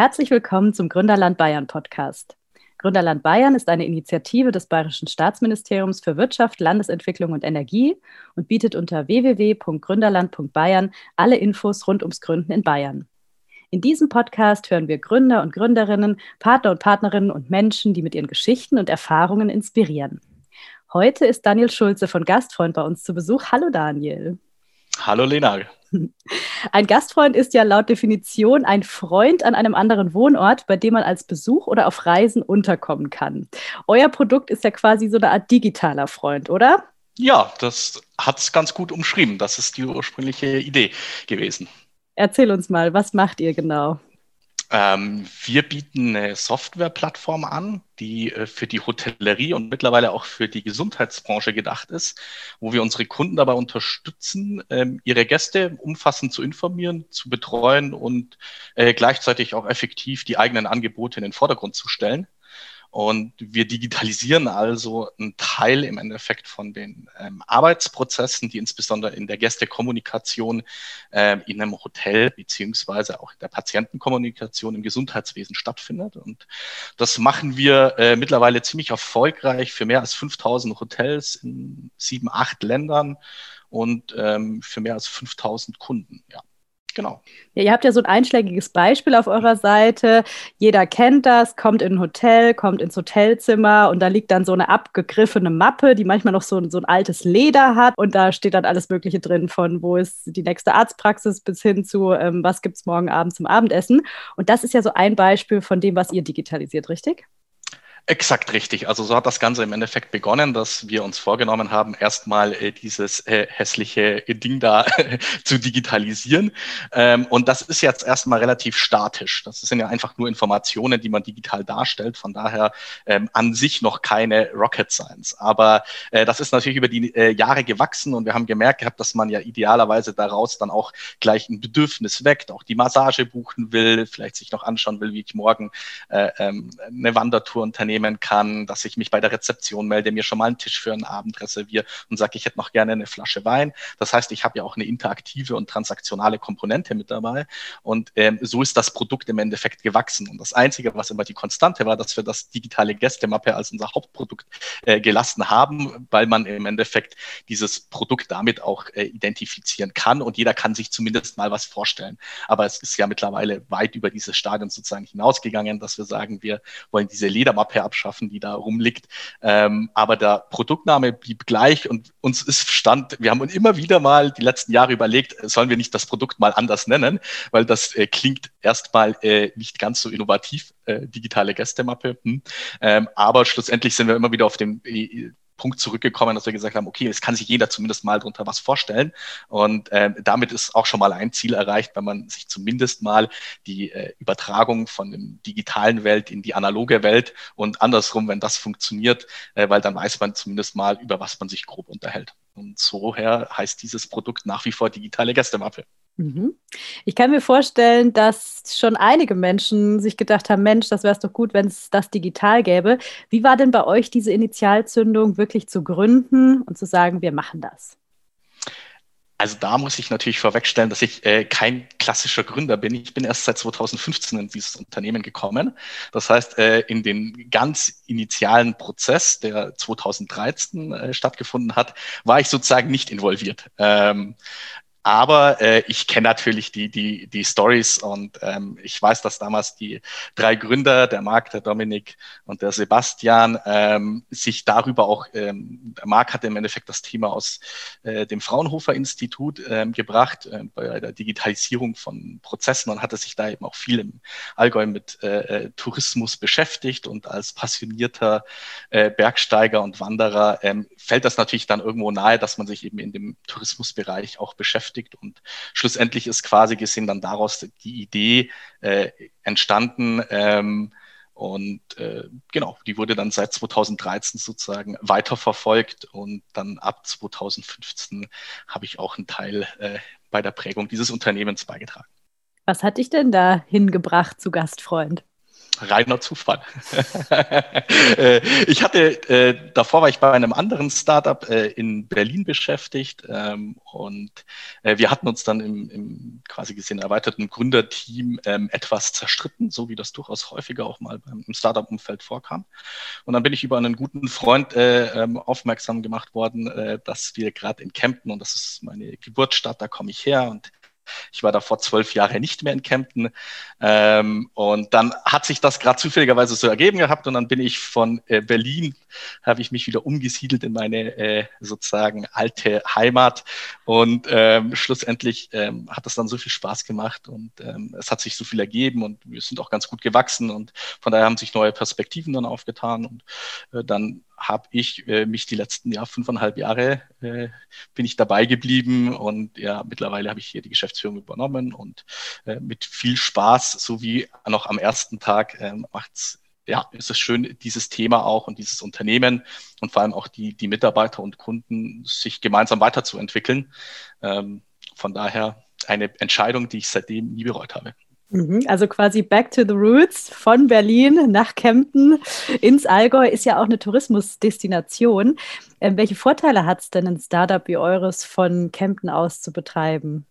Herzlich willkommen zum Gründerland Bayern Podcast. Gründerland Bayern ist eine Initiative des Bayerischen Staatsministeriums für Wirtschaft, Landesentwicklung und Energie und bietet unter www.gründerland.bayern alle Infos rund ums Gründen in Bayern. In diesem Podcast hören wir Gründer und Gründerinnen, Partner und Partnerinnen und Menschen, die mit ihren Geschichten und Erfahrungen inspirieren. Heute ist Daniel Schulze von Gastfreund bei uns zu Besuch. Hallo Daniel. Hallo Lena. Ein Gastfreund ist ja laut Definition ein Freund an einem anderen Wohnort, bei dem man als Besuch oder auf Reisen unterkommen kann. Euer Produkt ist ja quasi so eine Art digitaler Freund, oder? Ja, das hat es ganz gut umschrieben. Das ist die ursprüngliche Idee gewesen. Erzähl uns mal, was macht ihr genau? Ähm, wir bieten eine Softwareplattform an, die äh, für die Hotellerie und mittlerweile auch für die Gesundheitsbranche gedacht ist, wo wir unsere Kunden dabei unterstützen, ähm, ihre Gäste umfassend zu informieren, zu betreuen und äh, gleichzeitig auch effektiv die eigenen Angebote in den Vordergrund zu stellen. Und wir digitalisieren also einen Teil im Endeffekt von den ähm, Arbeitsprozessen, die insbesondere in der Gästekommunikation äh, in einem Hotel beziehungsweise auch in der Patientenkommunikation im Gesundheitswesen stattfindet. Und das machen wir äh, mittlerweile ziemlich erfolgreich für mehr als 5000 Hotels in sieben, acht Ländern und ähm, für mehr als 5000 Kunden. Ja. Genau. Ja, ihr habt ja so ein einschlägiges Beispiel auf eurer Seite. Jeder kennt das, kommt in ein Hotel, kommt ins Hotelzimmer und da liegt dann so eine abgegriffene Mappe, die manchmal noch so, so ein altes Leder hat und da steht dann alles Mögliche drin, von wo ist die nächste Arztpraxis bis hin zu, ähm, was gibt es morgen Abend zum Abendessen. Und das ist ja so ein Beispiel von dem, was ihr digitalisiert, richtig? Exakt richtig. Also so hat das Ganze im Endeffekt begonnen, dass wir uns vorgenommen haben, erstmal äh, dieses äh, hässliche Ding da zu digitalisieren. Ähm, und das ist jetzt erstmal relativ statisch. Das sind ja einfach nur Informationen, die man digital darstellt. Von daher ähm, an sich noch keine Rocket Science. Aber äh, das ist natürlich über die äh, Jahre gewachsen und wir haben gemerkt gehabt, dass man ja idealerweise daraus dann auch gleich ein Bedürfnis weckt, auch die Massage buchen will, vielleicht sich noch anschauen will, wie ich morgen äh, ähm, eine Wandertour unternehme nehmen kann, dass ich mich bei der Rezeption melde, mir schon mal einen Tisch für einen Abend reserviere und sage, ich hätte noch gerne eine Flasche Wein. Das heißt, ich habe ja auch eine interaktive und transaktionale Komponente mit dabei. Und ähm, so ist das Produkt im Endeffekt gewachsen. Und das Einzige, was immer die Konstante war, dass wir das digitale Gästemappe als unser Hauptprodukt äh, gelassen haben, weil man im Endeffekt dieses Produkt damit auch äh, identifizieren kann und jeder kann sich zumindest mal was vorstellen. Aber es ist ja mittlerweile weit über dieses Stadion sozusagen hinausgegangen, dass wir sagen, wir wollen diese Ledermappe abschaffen, die da rumliegt. Ähm, aber der Produktname blieb gleich und uns ist Stand, wir haben uns immer wieder mal die letzten Jahre überlegt, sollen wir nicht das Produkt mal anders nennen, weil das äh, klingt erstmal äh, nicht ganz so innovativ, äh, digitale Gästemappe. Hm. Ähm, aber schlussendlich sind wir immer wieder auf dem äh, Punkt zurückgekommen, dass wir gesagt haben, okay, es kann sich jeder zumindest mal darunter was vorstellen. Und äh, damit ist auch schon mal ein Ziel erreicht, wenn man sich zumindest mal die äh, Übertragung von der digitalen Welt in die analoge Welt und andersrum, wenn das funktioniert, äh, weil dann weiß man zumindest mal, über was man sich grob unterhält. Und so her heißt dieses Produkt nach wie vor digitale Gästemappe. Mhm. Ich kann mir vorstellen, dass schon einige Menschen sich gedacht haben, Mensch, das wäre es doch gut, wenn es das digital gäbe. Wie war denn bei euch diese Initialzündung, wirklich zu gründen und zu sagen, wir machen das? Also da muss ich natürlich vorwegstellen, dass ich äh, kein klassischer Gründer bin. Ich bin erst seit 2015 in dieses Unternehmen gekommen. Das heißt, äh, in den ganz initialen Prozess, der 2013 äh, stattgefunden hat, war ich sozusagen nicht involviert. Ähm, aber äh, ich kenne natürlich die, die, die Stories und ähm, ich weiß, dass damals die drei Gründer, der Marc, der Dominik und der Sebastian, ähm, sich darüber auch, ähm, der Marc hatte im Endeffekt das Thema aus äh, dem Fraunhofer Institut ähm, gebracht, äh, bei der Digitalisierung von Prozessen und hatte sich da eben auch viel im Allgäu mit äh, äh Tourismus beschäftigt und als passionierter äh, Bergsteiger und Wanderer ähm, fällt das natürlich dann irgendwo nahe, dass man sich eben in dem Tourismusbereich auch beschäftigt beschäftigt. Und schlussendlich ist quasi gesehen dann daraus die Idee äh, entstanden. Ähm, und äh, genau, die wurde dann seit 2013 sozusagen weiterverfolgt und dann ab 2015 habe ich auch einen Teil äh, bei der Prägung dieses Unternehmens beigetragen. Was hat dich denn da hingebracht zu Gastfreund? Reiner Zufall. Äh, ich hatte, äh, davor war ich bei einem anderen Startup äh, in Berlin beschäftigt ähm, und äh, wir hatten uns dann im, im quasi gesehen erweiterten Gründerteam ähm, etwas zerstritten, so wie das durchaus häufiger auch mal beim, im Startup-Umfeld vorkam. Und dann bin ich über einen guten Freund äh, ähm, aufmerksam gemacht worden, äh, dass wir gerade in Kempten, und das ist meine Geburtsstadt, da komme ich her und ich war da vor zwölf Jahren nicht mehr in Kempten. Ähm, und dann hat sich das gerade zufälligerweise so ergeben gehabt und dann bin ich von äh, Berlin, habe ich mich wieder umgesiedelt in meine äh, sozusagen alte Heimat. Und ähm, schlussendlich ähm, hat das dann so viel Spaß gemacht und ähm, es hat sich so viel ergeben und wir sind auch ganz gut gewachsen und von daher haben sich neue Perspektiven dann aufgetan und äh, dann habe ich äh, mich die letzten ja, fünfeinhalb Jahre äh, bin ich dabei geblieben und ja, mittlerweile habe ich hier die Geschäftsführung übernommen und äh, mit viel Spaß, so wie noch am ersten Tag, äh, macht's ja, ist es schön, dieses Thema auch und dieses Unternehmen und vor allem auch die, die Mitarbeiter und Kunden sich gemeinsam weiterzuentwickeln. Ähm, von daher eine Entscheidung, die ich seitdem nie bereut habe. Mhm, also quasi back to the roots von Berlin nach Kempten ins Allgäu ist ja auch eine Tourismusdestination. Ähm, welche Vorteile hat es denn, ein Startup wie eures von Kempten aus zu betreiben?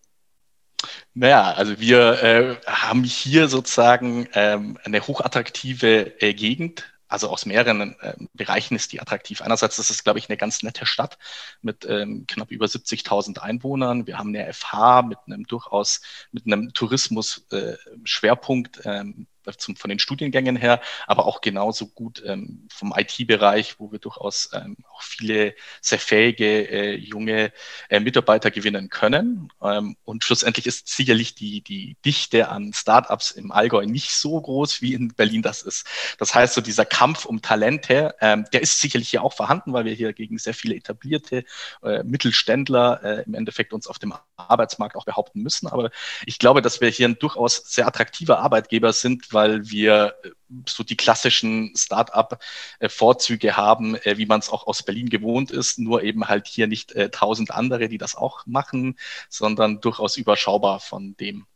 Naja, also wir äh, haben hier sozusagen ähm, eine hochattraktive äh, Gegend also aus mehreren äh, Bereichen ist die attraktiv. Einerseits ist es, glaube ich, eine ganz nette Stadt mit ähm, knapp über 70.000 Einwohnern. Wir haben eine FH mit einem durchaus, mit einem Tourismus-Schwerpunkt. Äh, ähm, zum, von den Studiengängen her, aber auch genauso gut ähm, vom IT-Bereich, wo wir durchaus ähm, auch viele sehr fähige äh, junge äh, Mitarbeiter gewinnen können. Ähm, und schlussendlich ist sicherlich die, die Dichte an Startups im Allgäu nicht so groß, wie in Berlin das ist. Das heißt, so dieser Kampf um Talente, ähm, der ist sicherlich hier auch vorhanden, weil wir hier gegen sehr viele etablierte äh, Mittelständler äh, im Endeffekt uns auf dem Arbeitsmarkt auch behaupten müssen. Aber ich glaube, dass wir hier ein durchaus sehr attraktiver Arbeitgeber sind, weil wir äh, so die klassischen Start-up-Vorzüge haben, äh, wie man es auch aus Berlin gewohnt ist, nur eben halt hier nicht äh, tausend andere, die das auch machen, sondern durchaus überschaubar von dem.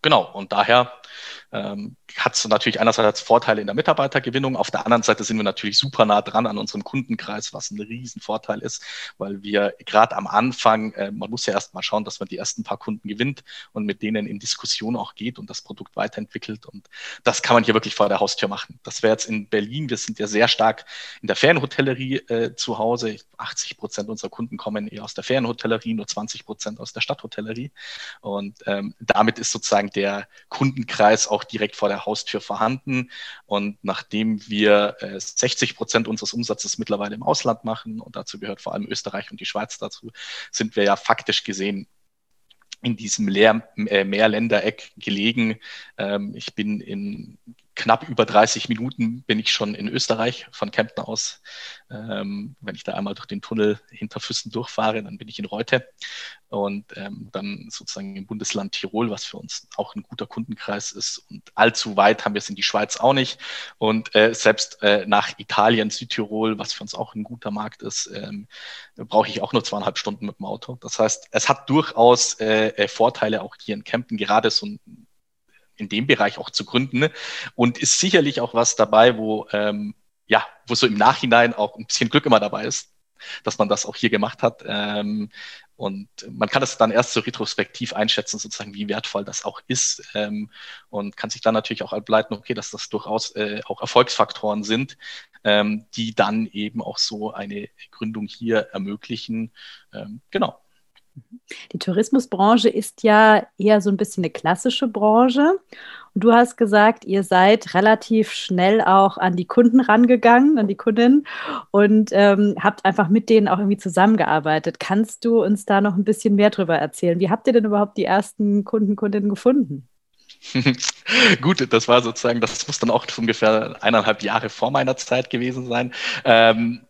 Genau, und daher ähm, hat es natürlich einerseits Vorteile in der Mitarbeitergewinnung, auf der anderen Seite sind wir natürlich super nah dran an unserem Kundenkreis, was ein Riesenvorteil ist, weil wir gerade am Anfang, äh, man muss ja erst mal schauen, dass man die ersten paar Kunden gewinnt und mit denen in Diskussion auch geht und das Produkt weiterentwickelt. Und das kann man hier wirklich vor der Haustür machen. Das wäre jetzt in Berlin, wir sind ja sehr stark in der Ferienhotellerie äh, zu Hause, 80 Prozent unserer Kunden kommen eher aus der Ferienhotellerie, nur 20 Prozent aus der Stadthotellerie. Und ähm, damit ist sozusagen der Kundenkreis auch direkt vor der Haustür vorhanden. Und nachdem wir äh, 60 Prozent unseres Umsatzes mittlerweile im Ausland machen, und dazu gehört vor allem Österreich und die Schweiz dazu, sind wir ja faktisch gesehen in diesem Leer, äh, Mehrländereck gelegen. Ähm, ich bin in knapp über 30 Minuten bin ich schon in Österreich von Kempten aus. Ähm, wenn ich da einmal durch den Tunnel hinter Füssen durchfahre, dann bin ich in Reute und ähm, dann sozusagen im Bundesland Tirol, was für uns auch ein guter Kundenkreis ist. Und allzu weit haben wir es in die Schweiz auch nicht. Und äh, selbst äh, nach Italien, Südtirol, was für uns auch ein guter Markt ist, ähm, brauche ich auch nur zweieinhalb Stunden mit dem Auto. Das heißt, es hat durchaus äh, äh Vorteile auch hier in Kempten, gerade so ein in dem Bereich auch zu gründen und ist sicherlich auch was dabei, wo ähm, ja, wo so im Nachhinein auch ein bisschen Glück immer dabei ist, dass man das auch hier gemacht hat. Ähm, und man kann das dann erst so retrospektiv einschätzen, sozusagen, wie wertvoll das auch ist. Ähm, und kann sich dann natürlich auch ableiten, okay, dass das durchaus äh, auch Erfolgsfaktoren sind, ähm, die dann eben auch so eine Gründung hier ermöglichen. Ähm, genau. Die Tourismusbranche ist ja eher so ein bisschen eine klassische Branche. Und du hast gesagt, ihr seid relativ schnell auch an die Kunden rangegangen, an die Kundinnen und ähm, habt einfach mit denen auch irgendwie zusammengearbeitet. Kannst du uns da noch ein bisschen mehr drüber erzählen? Wie habt ihr denn überhaupt die ersten Kunden, Kundinnen gefunden? Gut, das war sozusagen, das muss dann auch ungefähr eineinhalb Jahre vor meiner Zeit gewesen sein. Ähm,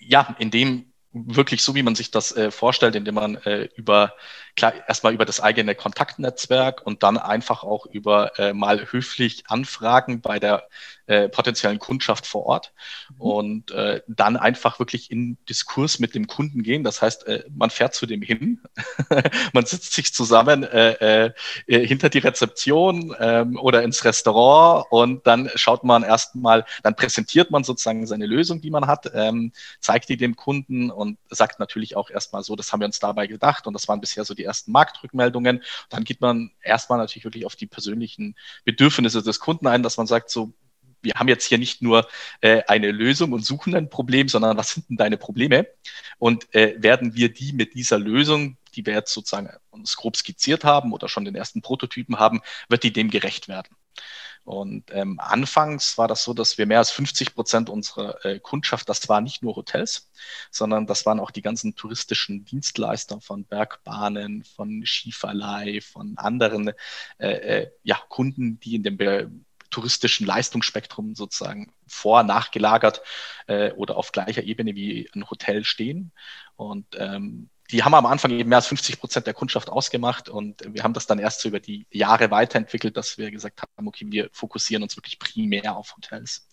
ja, in dem wirklich so, wie man sich das äh, vorstellt, indem man äh, über klar erstmal über das eigene Kontaktnetzwerk und dann einfach auch über äh, mal höflich Anfragen bei der äh, potenziellen Kundschaft vor Ort mhm. und äh, dann einfach wirklich in Diskurs mit dem Kunden gehen. Das heißt, äh, man fährt zu dem hin, man sitzt sich zusammen äh, äh, hinter die Rezeption ähm, oder ins Restaurant und dann schaut man erstmal, dann präsentiert man sozusagen seine Lösung, die man hat, ähm, zeigt die dem Kunden und sagt natürlich auch erstmal so, das haben wir uns dabei gedacht und das waren bisher so die ersten Marktrückmeldungen. Dann geht man erstmal natürlich wirklich auf die persönlichen Bedürfnisse des Kunden ein, dass man sagt, so, wir haben jetzt hier nicht nur äh, eine Lösung und suchen ein Problem, sondern was sind denn deine Probleme? Und äh, werden wir die mit dieser Lösung, die wir jetzt sozusagen uns grob skizziert haben oder schon den ersten Prototypen haben, wird die dem gerecht werden? Und ähm, anfangs war das so, dass wir mehr als 50 Prozent unserer äh, Kundschaft, das waren nicht nur Hotels, sondern das waren auch die ganzen touristischen Dienstleister von Bergbahnen, von Skiverleih, von anderen äh, äh, ja, Kunden, die in dem Be touristischen Leistungsspektrum sozusagen vor, nachgelagert äh, oder auf gleicher Ebene wie ein Hotel stehen. Und ähm, die haben am Anfang eben mehr als 50 Prozent der Kundschaft ausgemacht und wir haben das dann erst so über die Jahre weiterentwickelt, dass wir gesagt haben, okay, wir fokussieren uns wirklich primär auf Hotels,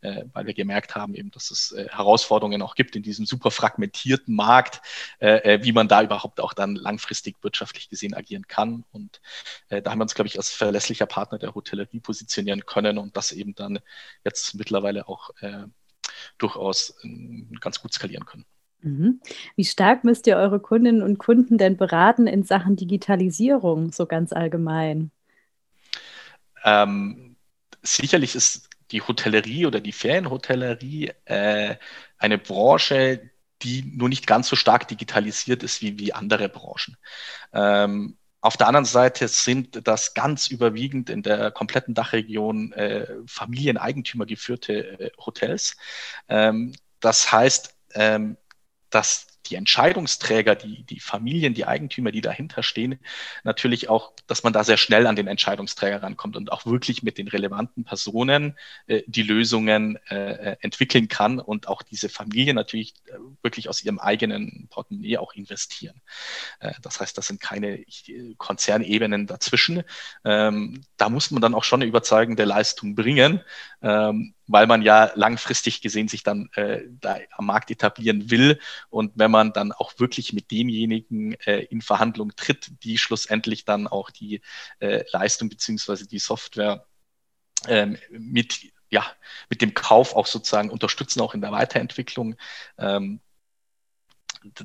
äh, weil wir gemerkt haben eben, dass es äh, Herausforderungen auch gibt in diesem super fragmentierten Markt, äh, äh wie man da überhaupt auch dann langfristig wirtschaftlich gesehen agieren kann. Und äh, da haben wir uns, glaube ich, als verlässlicher Partner der Hotellerie positionieren können und das eben dann jetzt mittlerweile auch äh, durchaus ganz gut skalieren können. Mhm. Wie stark müsst ihr eure Kundinnen und Kunden denn beraten in Sachen Digitalisierung, so ganz allgemein? Ähm, sicherlich ist die Hotellerie oder die Ferienhotellerie äh, eine Branche, die nur nicht ganz so stark digitalisiert ist wie, wie andere Branchen. Ähm, auf der anderen Seite sind das ganz überwiegend in der kompletten Dachregion äh, Familieneigentümer geführte äh, Hotels. Ähm, das heißt, ähm, dass die Entscheidungsträger, die, die Familien, die Eigentümer, die dahinter stehen, natürlich auch, dass man da sehr schnell an den Entscheidungsträger rankommt und auch wirklich mit den relevanten Personen äh, die Lösungen äh, entwickeln kann und auch diese Familien natürlich äh, wirklich aus ihrem eigenen Portemonnaie auch investieren. Äh, das heißt, das sind keine äh, Konzernebenen dazwischen. Ähm, da muss man dann auch schon eine überzeugende Leistung bringen. Ähm, weil man ja langfristig gesehen sich dann äh, da am Markt etablieren will. Und wenn man dann auch wirklich mit denjenigen äh, in Verhandlung tritt, die schlussendlich dann auch die äh, Leistung beziehungsweise die Software ähm, mit, ja, mit dem Kauf auch sozusagen unterstützen, auch in der Weiterentwicklung, ähm,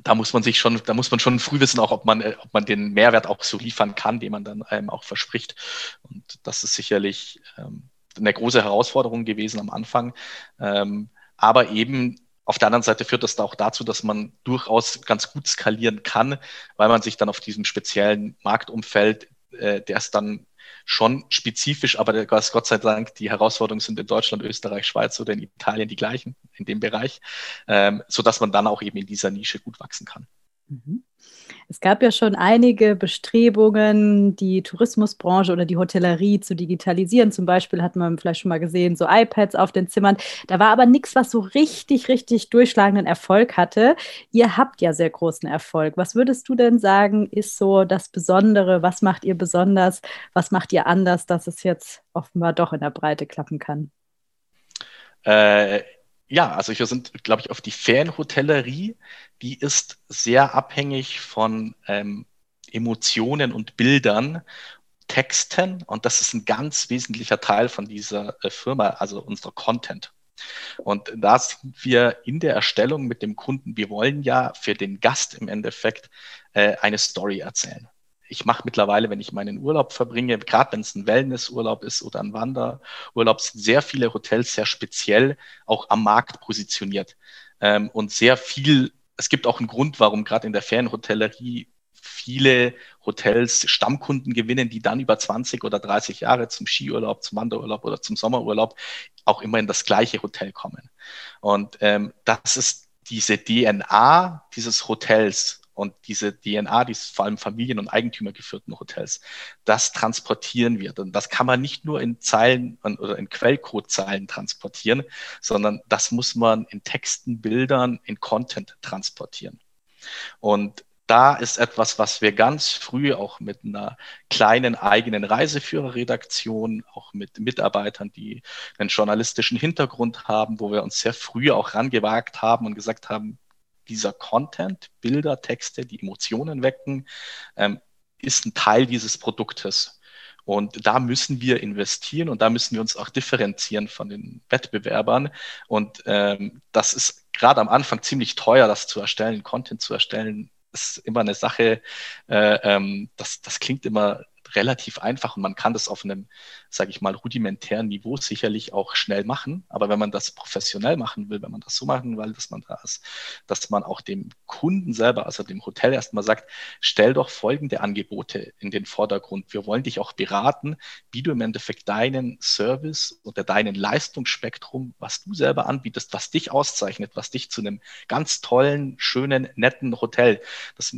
da muss man sich schon, da muss man schon früh wissen, auch ob man, äh, ob man den Mehrwert auch so liefern kann, den man dann ähm, auch verspricht. Und das ist sicherlich ähm, eine große Herausforderung gewesen am Anfang. Ähm, aber eben auf der anderen Seite führt das da auch dazu, dass man durchaus ganz gut skalieren kann, weil man sich dann auf diesem speziellen Marktumfeld, äh, der ist dann schon spezifisch, aber Gott sei Dank, die Herausforderungen sind in Deutschland, Österreich, Schweiz oder in Italien die gleichen in dem Bereich, ähm, so dass man dann auch eben in dieser Nische gut wachsen kann. Mhm. Es gab ja schon einige Bestrebungen, die Tourismusbranche oder die Hotellerie zu digitalisieren. Zum Beispiel hat man vielleicht schon mal gesehen, so iPads auf den Zimmern. Da war aber nichts, was so richtig, richtig durchschlagenden Erfolg hatte. Ihr habt ja sehr großen Erfolg. Was würdest du denn sagen, ist so das Besondere? Was macht ihr besonders? Was macht ihr anders, dass es jetzt offenbar doch in der Breite klappen kann? Äh, ja, also wir sind, glaube ich, auf die Ferienhotellerie, die ist sehr abhängig von ähm, Emotionen und Bildern, Texten. Und das ist ein ganz wesentlicher Teil von dieser äh, Firma, also unserer Content. Und da sind wir in der Erstellung mit dem Kunden, wir wollen ja für den Gast im Endeffekt äh, eine Story erzählen ich mache mittlerweile, wenn ich meinen Urlaub verbringe, gerade wenn es ein Wellnessurlaub ist oder ein Wanderurlaub, sind sehr viele Hotels sehr speziell auch am Markt positioniert. Ähm, und sehr viel, es gibt auch einen Grund, warum gerade in der Ferienhotellerie viele Hotels Stammkunden gewinnen, die dann über 20 oder 30 Jahre zum Skiurlaub, zum Wanderurlaub oder zum Sommerurlaub auch immer in das gleiche Hotel kommen. Und ähm, das ist diese DNA dieses Hotels und diese DNA, die vor allem Familien- und Eigentümergeführten Hotels, das transportieren wir. Und das kann man nicht nur in Zeilen oder in Quellcode-Zeilen transportieren, sondern das muss man in Texten, Bildern, in Content transportieren. Und da ist etwas, was wir ganz früh auch mit einer kleinen eigenen Reiseführerredaktion, auch mit Mitarbeitern, die einen journalistischen Hintergrund haben, wo wir uns sehr früh auch rangewagt haben und gesagt haben, dieser Content, Bilder, Texte, die Emotionen wecken, ähm, ist ein Teil dieses Produktes. Und da müssen wir investieren und da müssen wir uns auch differenzieren von den Wettbewerbern. Und ähm, das ist gerade am Anfang ziemlich teuer, das zu erstellen, Content zu erstellen, ist immer eine Sache, äh, ähm, das, das klingt immer relativ einfach und man kann das auf einem, sage ich mal, rudimentären Niveau sicherlich auch schnell machen. Aber wenn man das professionell machen will, wenn man das so machen will, dass man da ist, dass man auch dem Kunden selber, also dem Hotel erstmal sagt, stell doch folgende Angebote in den Vordergrund. Wir wollen dich auch beraten, wie du im Endeffekt deinen Service oder deinen Leistungsspektrum, was du selber anbietest, was dich auszeichnet, was dich zu einem ganz tollen, schönen, netten Hotel, das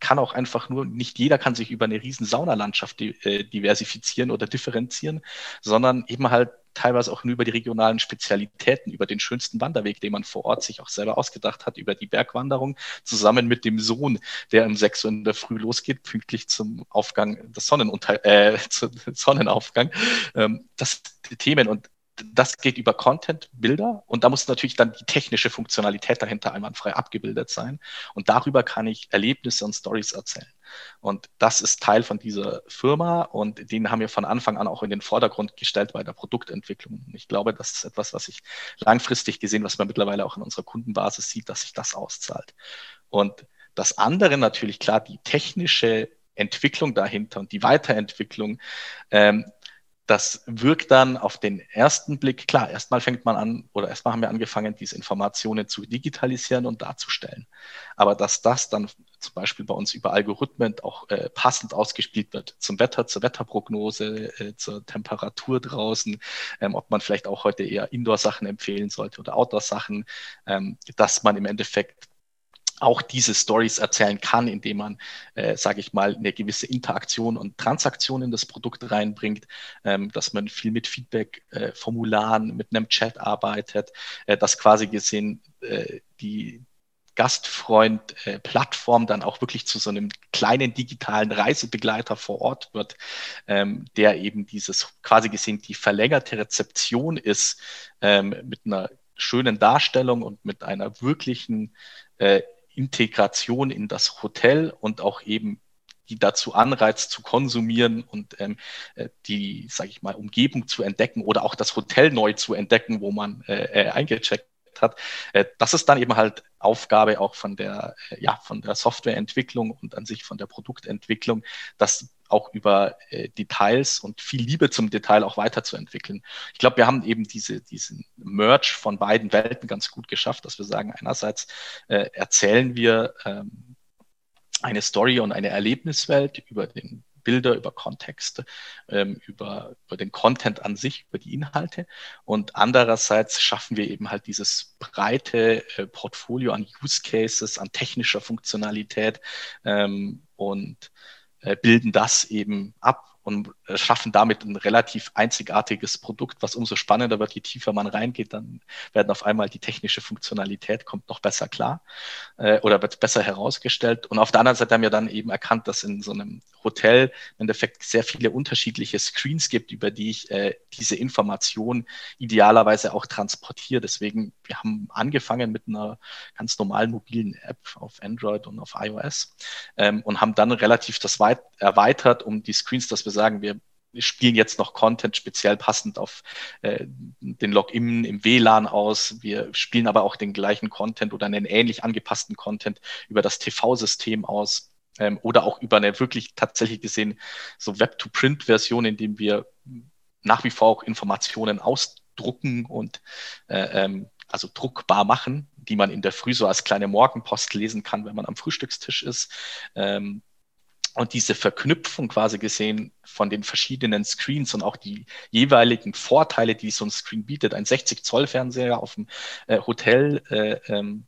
kann auch einfach nur, nicht jeder kann sich über eine riesen Saunalandschaft äh, diversifizieren oder differenzieren, sondern eben halt teilweise auch nur über die regionalen Spezialitäten, über den schönsten Wanderweg, den man vor Ort sich auch selber ausgedacht hat, über die Bergwanderung, zusammen mit dem Sohn, der um 6 Uhr in der Früh losgeht, pünktlich zum Aufgang des Sonnenunter äh, zum Sonnenaufgang. Ähm, das die Themen und das geht über Content, Bilder und da muss natürlich dann die technische Funktionalität dahinter einwandfrei abgebildet sein. Und darüber kann ich Erlebnisse und Stories erzählen. Und das ist Teil von dieser Firma und den haben wir von Anfang an auch in den Vordergrund gestellt bei der Produktentwicklung. Und ich glaube, das ist etwas, was sich langfristig gesehen, was man mittlerweile auch in unserer Kundenbasis sieht, dass sich das auszahlt. Und das andere natürlich klar, die technische Entwicklung dahinter und die Weiterentwicklung, ähm, das wirkt dann auf den ersten Blick, klar, erstmal fängt man an oder erstmal haben wir angefangen, diese Informationen zu digitalisieren und darzustellen. Aber dass das dann zum Beispiel bei uns über Algorithmen auch äh, passend ausgespielt wird zum Wetter, zur Wetterprognose, äh, zur Temperatur draußen, ähm, ob man vielleicht auch heute eher Indoor-Sachen empfehlen sollte oder Outdoor-Sachen, ähm, dass man im Endeffekt auch diese Stories erzählen kann, indem man, äh, sage ich mal, eine gewisse Interaktion und Transaktion in das Produkt reinbringt, ähm, dass man viel mit Feedback-Formularen, äh, mit einem Chat arbeitet, äh, dass quasi gesehen äh, die Gastfreund-Plattform dann auch wirklich zu so einem kleinen digitalen Reisebegleiter vor Ort wird, ähm, der eben dieses quasi gesehen die verlängerte Rezeption ist ähm, mit einer schönen Darstellung und mit einer wirklichen äh, Integration in das Hotel und auch eben die dazu anreizt zu konsumieren und ähm, äh, die, sage ich mal, Umgebung zu entdecken oder auch das Hotel neu zu entdecken, wo man äh, äh eingecheckt hat. Äh, das ist dann eben halt Aufgabe auch von der, ja, von der Softwareentwicklung und an sich von der Produktentwicklung, das auch über äh, Details und viel Liebe zum Detail auch weiterzuentwickeln. Ich glaube, wir haben eben diese, diesen Merge von beiden Welten ganz gut geschafft, dass wir sagen, einerseits äh, erzählen wir ähm, eine Story und eine Erlebniswelt über den Bilder, über Kontexte, ähm, über, über den Content an sich, über die Inhalte. Und andererseits schaffen wir eben halt dieses breite äh, Portfolio an Use Cases, an technischer Funktionalität ähm, und bilden das eben ab und äh, schaffen damit ein relativ einzigartiges Produkt, was umso spannender wird, je tiefer man reingeht, dann werden auf einmal die technische Funktionalität kommt noch besser klar äh, oder wird besser herausgestellt. Und auf der anderen Seite haben wir dann eben erkannt, dass in so einem Hotel im Endeffekt sehr viele unterschiedliche Screens gibt, über die ich äh, diese Information idealerweise auch transportiere. Deswegen, wir haben angefangen mit einer ganz normalen mobilen App auf Android und auf iOS ähm, und haben dann relativ das weit erweitert um die Screens, dass wir sagen, wir spielen jetzt noch Content speziell passend auf äh, den Login im WLAN aus. Wir spielen aber auch den gleichen Content oder einen ähnlich angepassten Content über das TV-System aus ähm, oder auch über eine wirklich tatsächlich gesehen so Web-to-Print-Version, in dem wir nach wie vor auch Informationen ausdrucken und äh, ähm, also druckbar machen, die man in der Früh so als kleine Morgenpost lesen kann, wenn man am Frühstückstisch ist. Ähm, und diese Verknüpfung quasi gesehen von den verschiedenen Screens und auch die jeweiligen Vorteile, die so ein Screen bietet, ein 60 Zoll Fernseher auf dem äh, Hotel, äh, ähm,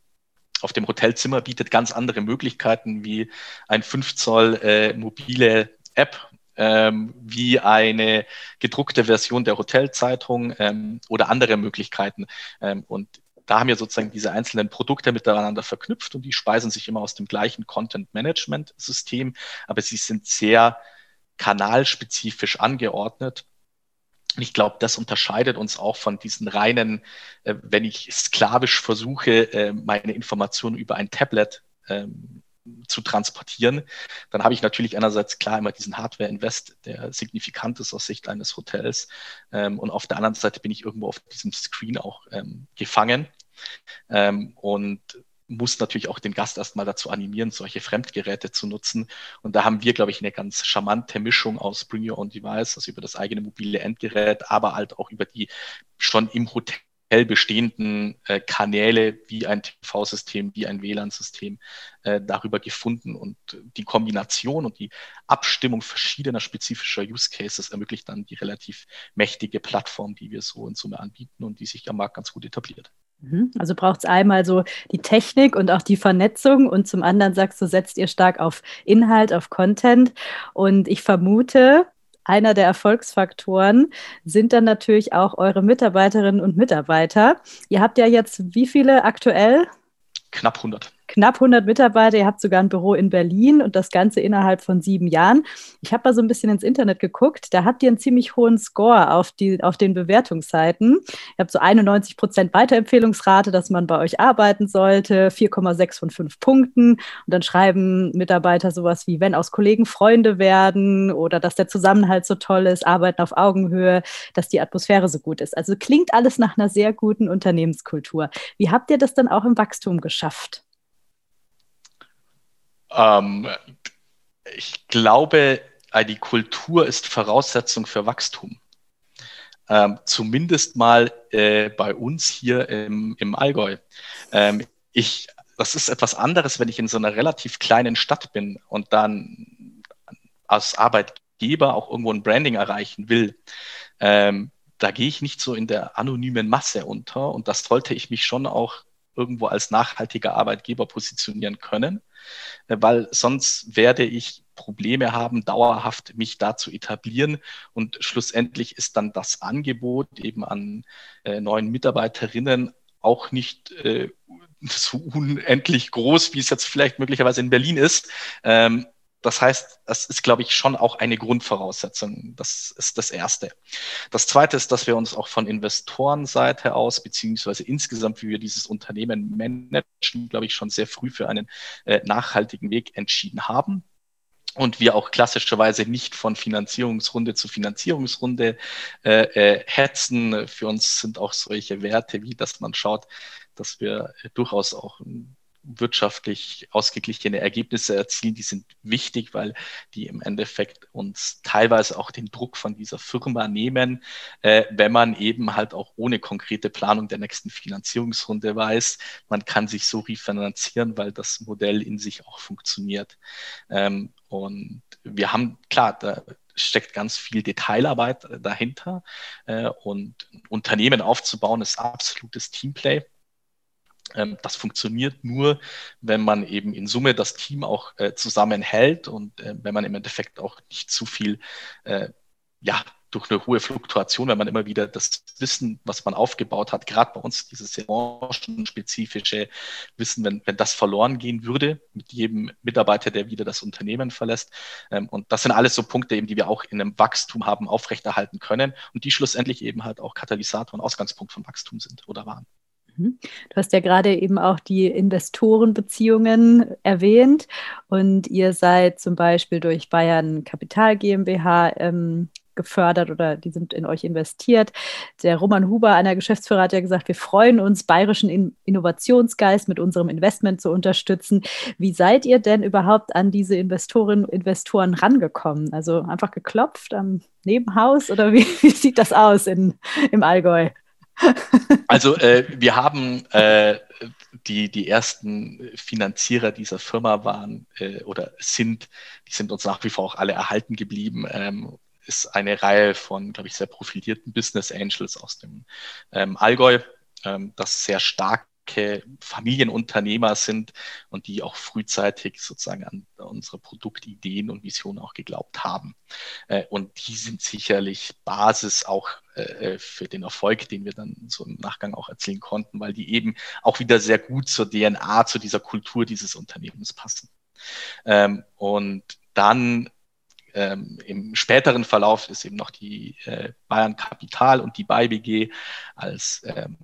auf dem Hotelzimmer bietet ganz andere Möglichkeiten wie ein 5 Zoll äh, mobile App, ähm, wie eine gedruckte Version der Hotelzeitung ähm, oder andere Möglichkeiten. Ähm, und da haben wir sozusagen diese einzelnen Produkte miteinander verknüpft und die speisen sich immer aus dem gleichen Content-Management-System, aber sie sind sehr kanalspezifisch angeordnet. Ich glaube, das unterscheidet uns auch von diesen reinen, äh, wenn ich sklavisch versuche, äh, meine Informationen über ein Tablet ähm, zu transportieren, dann habe ich natürlich einerseits klar immer diesen Hardware-Invest, der signifikant ist aus Sicht eines Hotels. Ähm, und auf der anderen Seite bin ich irgendwo auf diesem Screen auch ähm, gefangen ähm, und muss natürlich auch den Gast erstmal dazu animieren, solche Fremdgeräte zu nutzen. Und da haben wir, glaube ich, eine ganz charmante Mischung aus Bring Your Own Device, also über das eigene mobile Endgerät, aber halt auch über die schon im Hotel bestehenden äh, Kanäle wie ein TV-System, wie ein WLAN-System äh, darüber gefunden. Und die Kombination und die Abstimmung verschiedener spezifischer Use Cases ermöglicht dann die relativ mächtige Plattform, die wir so in Summe anbieten und die sich am Markt ganz gut etabliert. Mhm. Also braucht es einmal so die Technik und auch die Vernetzung und zum anderen sagst du, setzt ihr stark auf Inhalt, auf Content. Und ich vermute, einer der Erfolgsfaktoren sind dann natürlich auch eure Mitarbeiterinnen und Mitarbeiter. Ihr habt ja jetzt wie viele aktuell? Knapp 100 knapp 100 Mitarbeiter, ihr habt sogar ein Büro in Berlin und das Ganze innerhalb von sieben Jahren. Ich habe mal so ein bisschen ins Internet geguckt, da habt ihr einen ziemlich hohen Score auf, die, auf den Bewertungsseiten. Ihr habt so 91 Prozent Weiterempfehlungsrate, dass man bei euch arbeiten sollte, 4,6 von 5 Punkten. Und dann schreiben Mitarbeiter sowas wie, wenn aus Kollegen Freunde werden oder dass der Zusammenhalt so toll ist, arbeiten auf Augenhöhe, dass die Atmosphäre so gut ist. Also klingt alles nach einer sehr guten Unternehmenskultur. Wie habt ihr das dann auch im Wachstum geschafft? Ähm, ich glaube, die Kultur ist Voraussetzung für Wachstum. Ähm, zumindest mal äh, bei uns hier im, im Allgäu. Ähm, ich, das ist etwas anderes, wenn ich in so einer relativ kleinen Stadt bin und dann als Arbeitgeber auch irgendwo ein Branding erreichen will. Ähm, da gehe ich nicht so in der anonymen Masse unter und das sollte ich mich schon auch irgendwo als nachhaltiger Arbeitgeber positionieren können. Äh, weil sonst werde ich Probleme haben, dauerhaft mich da zu etablieren. Und schlussendlich ist dann das Angebot eben an äh, neuen Mitarbeiterinnen auch nicht äh, so unendlich groß, wie es jetzt vielleicht möglicherweise in Berlin ist. Ähm, das heißt, das ist, glaube ich, schon auch eine Grundvoraussetzung. Das ist das Erste. Das Zweite ist, dass wir uns auch von Investorenseite aus, beziehungsweise insgesamt, wie wir dieses Unternehmen managen, glaube ich, schon sehr früh für einen äh, nachhaltigen Weg entschieden haben und wir auch klassischerweise nicht von Finanzierungsrunde zu Finanzierungsrunde äh, äh, hetzen. Für uns sind auch solche Werte, wie dass man schaut, dass wir durchaus auch wirtschaftlich ausgeglichene Ergebnisse erzielen, die sind wichtig, weil die im Endeffekt uns teilweise auch den Druck von dieser Firma nehmen, äh, wenn man eben halt auch ohne konkrete Planung der nächsten Finanzierungsrunde weiß, man kann sich so refinanzieren, weil das Modell in sich auch funktioniert. Ähm, und wir haben, klar, da steckt ganz viel Detailarbeit dahinter äh, und Unternehmen aufzubauen ist absolutes Teamplay. Ähm, das funktioniert nur, wenn man eben in Summe das Team auch äh, zusammenhält und äh, wenn man im Endeffekt auch nicht zu viel, äh, ja, durch eine hohe Fluktuation, wenn man immer wieder das Wissen, was man aufgebaut hat, gerade bei uns dieses branchenspezifische Wissen, wenn, wenn das verloren gehen würde mit jedem Mitarbeiter, der wieder das Unternehmen verlässt. Ähm, und das sind alles so Punkte eben, die wir auch in einem Wachstum haben aufrechterhalten können und die schlussendlich eben halt auch Katalysator und Ausgangspunkt von Wachstum sind oder waren. Mhm. Du hast ja gerade eben auch die Investorenbeziehungen erwähnt und ihr seid zum Beispiel durch Bayern Kapital GmbH ähm, gefördert oder die sind in euch investiert. Der Roman Huber, einer Geschäftsführer, hat ja gesagt, wir freuen uns, bayerischen in Innovationsgeist mit unserem Investment zu unterstützen. Wie seid ihr denn überhaupt an diese Investorinnen und Investoren rangekommen? Also einfach geklopft am Nebenhaus oder wie, wie sieht das aus in, im Allgäu? Also äh, wir haben äh, die, die ersten Finanzierer dieser Firma waren äh, oder sind, die sind uns nach wie vor auch alle erhalten geblieben. Ähm, ist eine Reihe von, glaube ich, sehr profilierten Business Angels aus dem ähm, Allgäu, ähm, das sehr stark Familienunternehmer sind und die auch frühzeitig sozusagen an unsere Produktideen und Visionen auch geglaubt haben. Äh, und die sind sicherlich Basis auch äh, für den Erfolg, den wir dann so im Nachgang auch erzielen konnten, weil die eben auch wieder sehr gut zur DNA, zu dieser Kultur dieses Unternehmens passen. Ähm, und dann ähm, Im späteren Verlauf ist eben noch die äh, Bayern Kapital und die BayBG als ähm,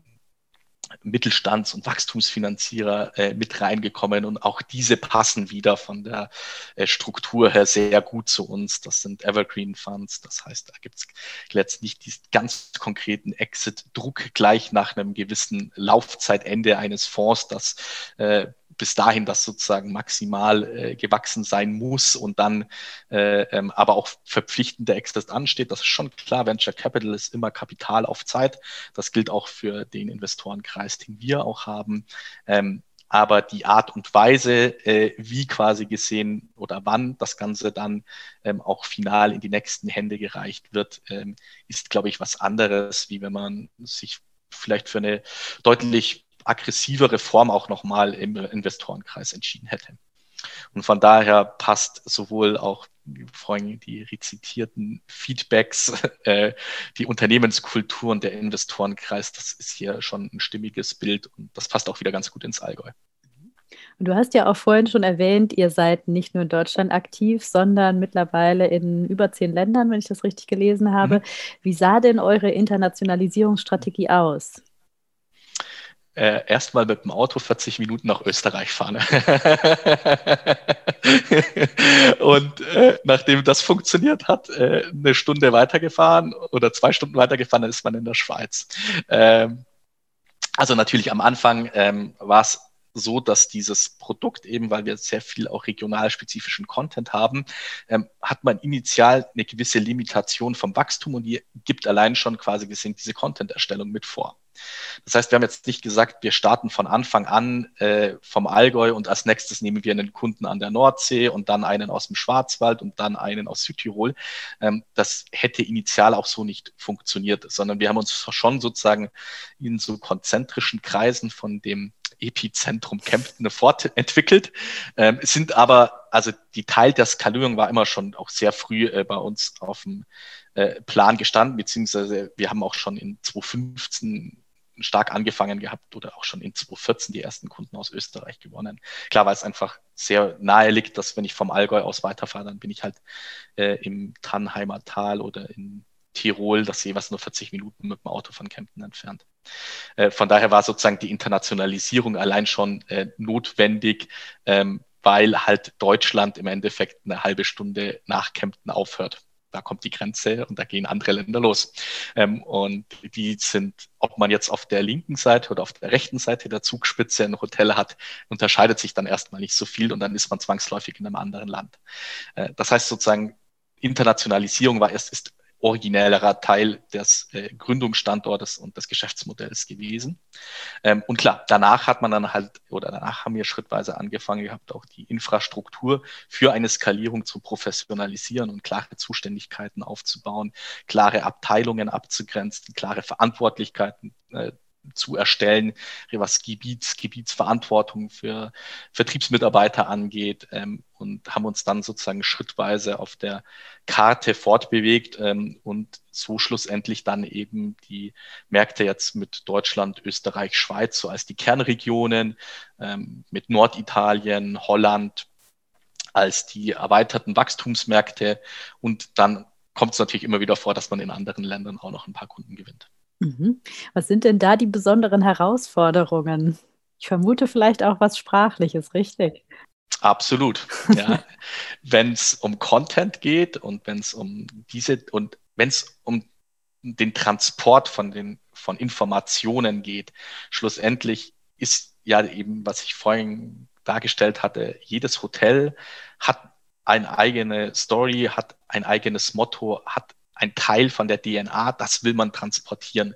Mittelstands- und Wachstumsfinanzierer äh, mit reingekommen und auch diese passen wieder von der äh, Struktur her sehr gut zu uns. Das sind Evergreen Funds, das heißt, da gibt es letztlich diesen ganz konkreten Exit-Druck gleich nach einem gewissen Laufzeitende eines Fonds, das äh, bis dahin das sozusagen maximal äh, gewachsen sein muss und dann äh, ähm, aber auch verpflichtender Exit ansteht. Das ist schon klar. Venture Capital ist immer Kapital auf Zeit. Das gilt auch für den Investorenkreis, den wir auch haben. Ähm, aber die Art und Weise, äh, wie quasi gesehen oder wann das Ganze dann ähm, auch final in die nächsten Hände gereicht wird, ähm, ist, glaube ich, was anderes, wie wenn man sich vielleicht für eine deutlich aggressivere Form auch nochmal im Investorenkreis entschieden hätte. Und von daher passt sowohl auch vorhin die rezitierten Feedbacks, äh, die Unternehmenskultur und der Investorenkreis, das ist hier schon ein stimmiges Bild und das passt auch wieder ganz gut ins Allgäu. Und du hast ja auch vorhin schon erwähnt, ihr seid nicht nur in Deutschland aktiv, sondern mittlerweile in über zehn Ländern, wenn ich das richtig gelesen habe. Mhm. Wie sah denn eure Internationalisierungsstrategie aus? Äh, erstmal mit dem Auto 40 Minuten nach Österreich fahren. und äh, nachdem das funktioniert hat, äh, eine Stunde weitergefahren oder zwei Stunden weitergefahren, dann ist man in der Schweiz. Ähm, also natürlich am Anfang ähm, war es so, dass dieses Produkt eben, weil wir sehr viel auch regional spezifischen Content haben, ähm, hat man initial eine gewisse Limitation vom Wachstum und die gibt allein schon quasi gesehen diese Content-Erstellung mit vor. Das heißt, wir haben jetzt nicht gesagt, wir starten von Anfang an äh, vom Allgäu und als nächstes nehmen wir einen Kunden an der Nordsee und dann einen aus dem Schwarzwald und dann einen aus Südtirol. Ähm, das hätte initial auch so nicht funktioniert, sondern wir haben uns schon sozusagen in so konzentrischen Kreisen von dem Epizentrum Kempten fortentwickelt, ähm, sind aber, also die Teil der Skalierung war immer schon auch sehr früh äh, bei uns auf dem äh, Plan gestanden, beziehungsweise wir haben auch schon in 2015 stark angefangen gehabt oder auch schon in 2014 die ersten Kunden aus Österreich gewonnen. Klar, weil es einfach sehr nahe liegt, dass wenn ich vom Allgäu aus weiterfahre, dann bin ich halt äh, im Tannheimer Tal oder in Tirol, das jeweils nur 40 Minuten mit dem Auto von Kempten entfernt. Äh, von daher war sozusagen die Internationalisierung allein schon äh, notwendig, ähm, weil halt Deutschland im Endeffekt eine halbe Stunde nach Kempten aufhört da kommt die Grenze und da gehen andere Länder los. Ähm, und die sind, ob man jetzt auf der linken Seite oder auf der rechten Seite der Zugspitze ein Hotel hat, unterscheidet sich dann erstmal nicht so viel und dann ist man zwangsläufig in einem anderen Land. Äh, das heißt sozusagen, Internationalisierung war erst, ist originellerer Teil des äh, Gründungsstandortes und des Geschäftsmodells gewesen. Ähm, und klar, danach hat man dann halt, oder danach haben wir schrittweise angefangen gehabt, auch die Infrastruktur für eine Skalierung zu professionalisieren und klare Zuständigkeiten aufzubauen, klare Abteilungen abzugrenzen, klare Verantwortlichkeiten äh, zu erstellen, was Gebiets, Gebietsverantwortung für Vertriebsmitarbeiter angeht ähm, und haben uns dann sozusagen schrittweise auf der Karte fortbewegt ähm, und so schlussendlich dann eben die Märkte jetzt mit Deutschland, Österreich, Schweiz so als die Kernregionen, ähm, mit Norditalien, Holland als die erweiterten Wachstumsmärkte und dann kommt es natürlich immer wieder vor, dass man in anderen Ländern auch noch ein paar Kunden gewinnt. Mhm. Was sind denn da die besonderen Herausforderungen? Ich vermute vielleicht auch was Sprachliches, richtig? Absolut. Ja. wenn es um Content geht und wenn es um diese und wenn es um den Transport von den von Informationen geht, schlussendlich ist ja eben, was ich vorhin dargestellt hatte, jedes Hotel hat eine eigene Story, hat ein eigenes Motto, hat ein Teil von der DNA, das will man transportieren.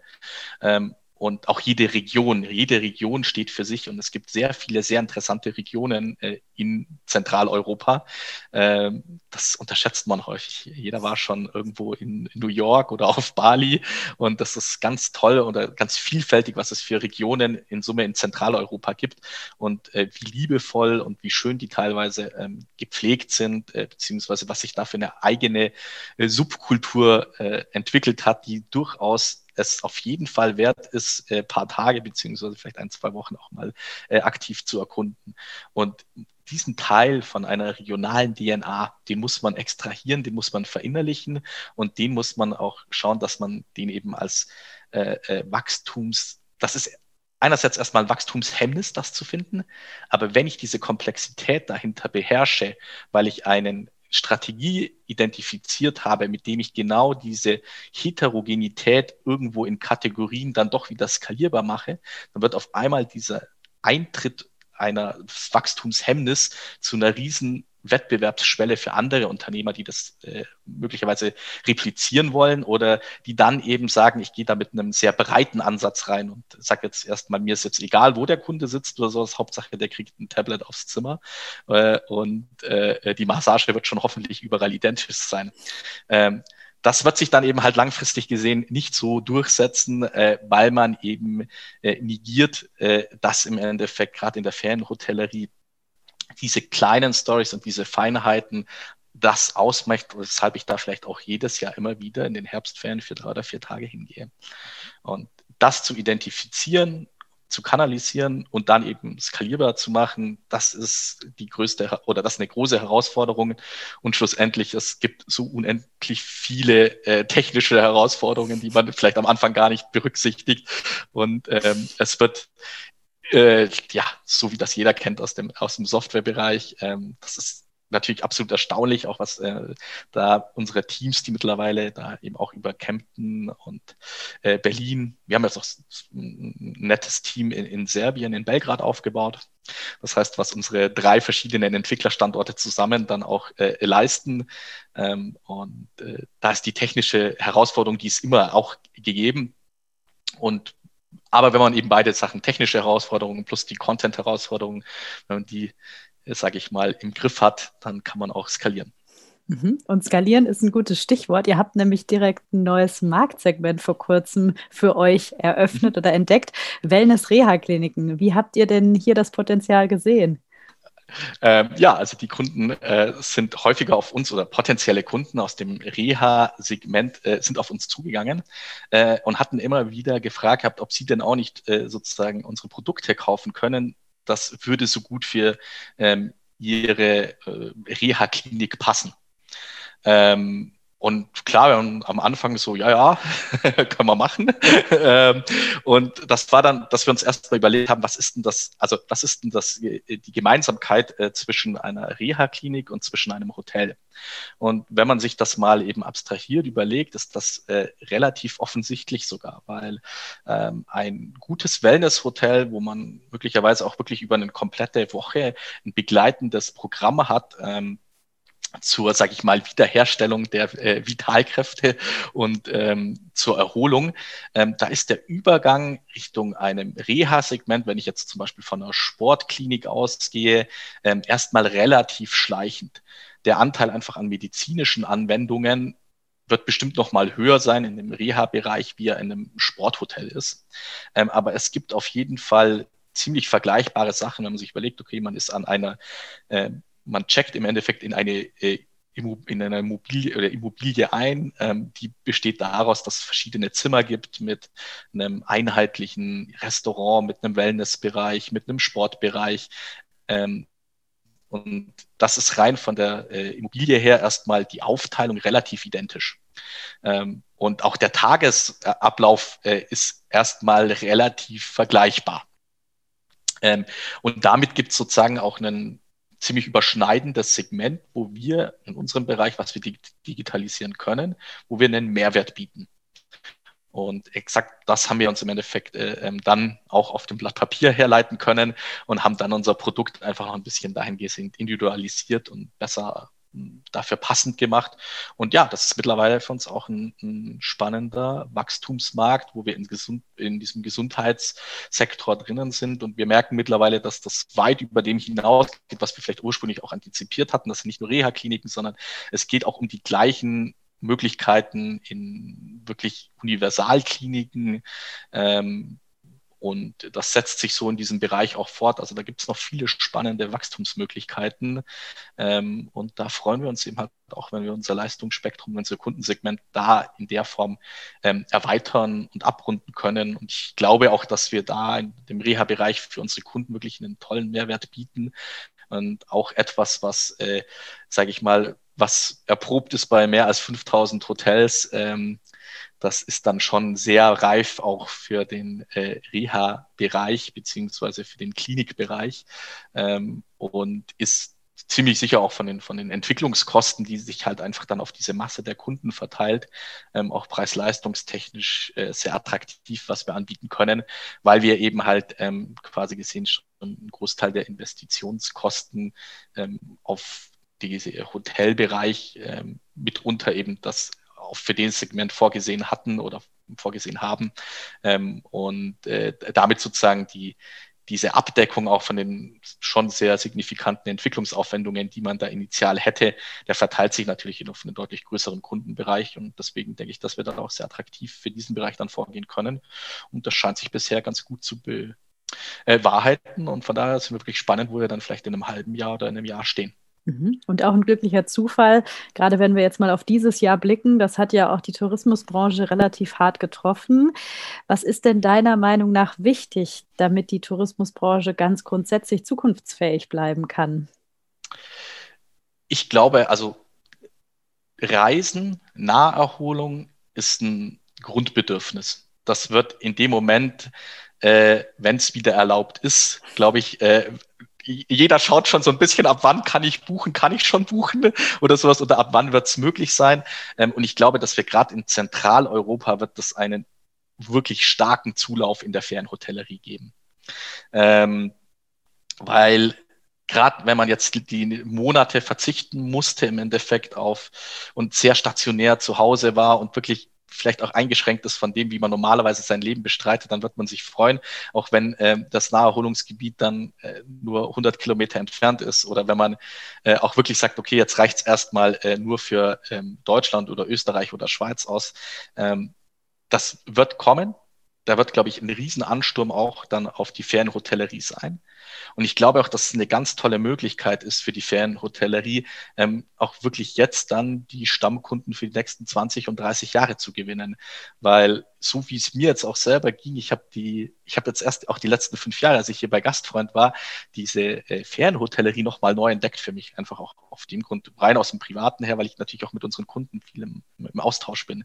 Ähm, und auch jede Region, jede Region steht für sich und es gibt sehr viele sehr interessante Regionen äh, in Zentraleuropa. Ähm, das unterschätzt man häufig. Jeder war schon irgendwo in, New York oder auf Bali und das ist ganz toll oder ganz vielfältig, was es für Regionen in Summe in Zentraleuropa gibt und äh, wie liebevoll und wie schön die teilweise ähm, gepflegt sind, äh, beziehungsweise was sich da für eine eigene äh, Subkultur äh, entwickelt hat, die durchaus es auf jeden Fall wert ist, äh, paar Tage beziehungsweise vielleicht ein, zwei Wochen auch mal äh, aktiv zu erkunden. Und diesen Teil von einer regionalen DNA, den muss man extrahieren, den muss man verinnerlichen und den muss man auch schauen, dass man den eben als äh, äh, Wachstums, das ist einerseits erstmal ein Wachstumshemmnis, das zu finden, aber wenn ich diese Komplexität dahinter beherrsche, weil ich einen Strategie identifiziert habe, mit dem ich genau diese Heterogenität irgendwo in Kategorien dann doch wieder skalierbar mache, dann wird auf einmal dieser Eintritt einer Wachstumshemmnis zu einer riesen Wettbewerbsschwelle für andere Unternehmer, die das äh, möglicherweise replizieren wollen oder die dann eben sagen, ich gehe da mit einem sehr breiten Ansatz rein und sage jetzt erstmal, mir ist jetzt egal, wo der Kunde sitzt oder so, das Hauptsache, der kriegt ein Tablet aufs Zimmer äh, und äh, die Massage wird schon hoffentlich überall identisch sein. Ähm, das wird sich dann eben halt langfristig gesehen nicht so durchsetzen, äh, weil man eben äh, negiert, äh, dass im Endeffekt gerade in der Ferienhotellerie diese kleinen Stories und diese Feinheiten das ausmacht, weshalb ich da vielleicht auch jedes Jahr immer wieder in den Herbstferien für drei oder vier Tage hingehe. Und das zu identifizieren, zu kanalisieren und dann eben skalierbar zu machen, das ist die größte oder das ist eine große Herausforderung. Und schlussendlich, es gibt so unendlich viele äh, technische Herausforderungen, die man vielleicht am Anfang gar nicht berücksichtigt. Und ähm, es wird äh, ja, so wie das jeder kennt aus dem, aus dem Softwarebereich. Ähm, das ist natürlich absolut erstaunlich, auch was äh, da unsere Teams, die mittlerweile da eben auch über Kempten und äh, Berlin, wir haben jetzt auch ein nettes Team in, in Serbien, in Belgrad aufgebaut. Das heißt, was unsere drei verschiedenen Entwicklerstandorte zusammen dann auch äh, leisten. Ähm, und äh, da ist die technische Herausforderung, die ist immer auch gegeben. Und aber wenn man eben beide Sachen, technische Herausforderungen plus die Content-Herausforderungen, wenn man die, äh, sage ich mal, im Griff hat, dann kann man auch skalieren. Mhm. Und skalieren ist ein gutes Stichwort. Ihr habt nämlich direkt ein neues Marktsegment vor kurzem für euch eröffnet oder entdeckt. Wellness-Reha-Kliniken. Wie habt ihr denn hier das Potenzial gesehen? Ähm, ja, also die Kunden äh, sind häufiger auf uns oder potenzielle Kunden aus dem Reha-Segment äh, sind auf uns zugegangen äh, und hatten immer wieder gefragt gehabt, ob sie denn auch nicht äh, sozusagen unsere Produkte kaufen können. Das würde so gut für ähm, ihre äh, Reha-Klinik passen. Ähm, und klar, wir haben am Anfang so, ja, ja, können wir machen. Ähm, und das war dann, dass wir uns erst mal überlegt haben, was ist denn das, also was ist denn das, die Gemeinsamkeit äh, zwischen einer Reha-Klinik und zwischen einem Hotel? Und wenn man sich das mal eben abstrahiert überlegt, ist das äh, relativ offensichtlich sogar, weil ähm, ein gutes Wellness-Hotel, wo man möglicherweise auch wirklich über eine komplette Woche ein begleitendes Programm hat, ähm, zur, sage ich mal, Wiederherstellung der äh, Vitalkräfte und ähm, zur Erholung. Ähm, da ist der Übergang Richtung einem Reha-Segment, wenn ich jetzt zum Beispiel von einer Sportklinik ausgehe, ähm, erstmal relativ schleichend. Der Anteil einfach an medizinischen Anwendungen wird bestimmt noch mal höher sein in dem Reha-Bereich, wie er in einem Sporthotel ist. Ähm, aber es gibt auf jeden Fall ziemlich vergleichbare Sachen, wenn man sich überlegt, okay, man ist an einer äh, man checkt im Endeffekt in eine äh, in einer Immobilie oder Immobilie ein, ähm, die besteht daraus, dass es verschiedene Zimmer gibt mit einem einheitlichen Restaurant, mit einem Wellnessbereich, mit einem Sportbereich. Ähm, und das ist rein von der äh, Immobilie her erstmal die Aufteilung relativ identisch. Ähm, und auch der Tagesablauf äh, ist erstmal relativ vergleichbar. Ähm, und damit gibt es sozusagen auch einen ziemlich überschneidendes Segment, wo wir in unserem Bereich, was wir digitalisieren können, wo wir einen Mehrwert bieten. Und exakt das haben wir uns im Endeffekt äh, ähm, dann auch auf dem Blatt Papier herleiten können und haben dann unser Produkt einfach noch ein bisschen dahingehend individualisiert und besser dafür passend gemacht. Und ja, das ist mittlerweile für uns auch ein, ein spannender Wachstumsmarkt, wo wir in, gesund, in, diesem Gesundheitssektor drinnen sind. Und wir merken mittlerweile, dass das weit über dem hinausgeht, was wir vielleicht ursprünglich auch antizipiert hatten. Das sind nicht nur Reha-Kliniken, sondern es geht auch um die gleichen Möglichkeiten in wirklich Universalkliniken, ähm, und das setzt sich so in diesem Bereich auch fort. Also da gibt es noch viele spannende Wachstumsmöglichkeiten. Ähm, und da freuen wir uns eben halt auch, wenn wir unser Leistungsspektrum, unser Kundensegment da in der Form ähm, erweitern und abrunden können. Und ich glaube auch, dass wir da in dem Reha-Bereich für unsere Kunden wirklich einen tollen Mehrwert bieten. Und auch etwas, was, äh, sage ich mal, was erprobt ist bei mehr als 5000 Hotels, ähm, das ist dann schon sehr reif auch für den äh, Reha-Bereich beziehungsweise für den Klinikbereich ähm, und ist ziemlich sicher auch von den, von den Entwicklungskosten, die sich halt einfach dann auf diese Masse der Kunden verteilt, ähm, auch preis-leistungstechnisch äh, sehr attraktiv, was wir anbieten können, weil wir eben halt ähm, quasi gesehen schon einen Großteil der Investitionskosten ähm, auf diese Hotelbereich ähm, mitunter eben das auch für dieses Segment vorgesehen hatten oder vorgesehen haben. Ähm, und äh, damit sozusagen die, diese Abdeckung auch von den schon sehr signifikanten Entwicklungsaufwendungen, die man da initial hätte, der verteilt sich natürlich auf einen deutlich größeren Kundenbereich. Und deswegen denke ich, dass wir da auch sehr attraktiv für diesen Bereich dann vorgehen können. Und das scheint sich bisher ganz gut zu bewahrheiten. Äh, und von daher ist es wirklich spannend, wo wir dann vielleicht in einem halben Jahr oder in einem Jahr stehen. Mhm. Und auch ein glücklicher Zufall, gerade wenn wir jetzt mal auf dieses Jahr blicken, das hat ja auch die Tourismusbranche relativ hart getroffen. Was ist denn deiner Meinung nach wichtig, damit die Tourismusbranche ganz grundsätzlich zukunftsfähig bleiben kann? Ich glaube, also Reisen, Naherholung ist ein Grundbedürfnis. Das wird in dem Moment, äh, wenn es wieder erlaubt ist, glaube ich, äh, jeder schaut schon so ein bisschen, ab wann kann ich buchen, kann ich schon buchen oder sowas oder ab wann wird es möglich sein. Ähm, und ich glaube, dass wir gerade in Zentraleuropa wird es einen wirklich starken Zulauf in der Fernhotellerie geben. Ähm, weil gerade wenn man jetzt die Monate verzichten musste im Endeffekt auf und sehr stationär zu Hause war und wirklich vielleicht auch eingeschränkt ist von dem, wie man normalerweise sein Leben bestreitet, dann wird man sich freuen, auch wenn äh, das Naherholungsgebiet dann äh, nur 100 Kilometer entfernt ist oder wenn man äh, auch wirklich sagt, okay, jetzt reicht es erstmal äh, nur für ähm, Deutschland oder Österreich oder Schweiz aus. Ähm, das wird kommen. Da wird, glaube ich, ein Riesenansturm auch dann auf die Ferienhotellerie sein. Und ich glaube auch, dass es eine ganz tolle Möglichkeit ist für die Ferienhotellerie, ähm, auch wirklich jetzt dann die Stammkunden für die nächsten 20 und 30 Jahre zu gewinnen. Weil so wie es mir jetzt auch selber ging, ich habe die, ich habe jetzt erst auch die letzten fünf Jahre, als ich hier bei Gastfreund war, diese äh, Ferienhotellerie nochmal neu entdeckt für mich. Einfach auch auf dem Grund, rein aus dem Privaten her, weil ich natürlich auch mit unseren Kunden viel im, im Austausch bin.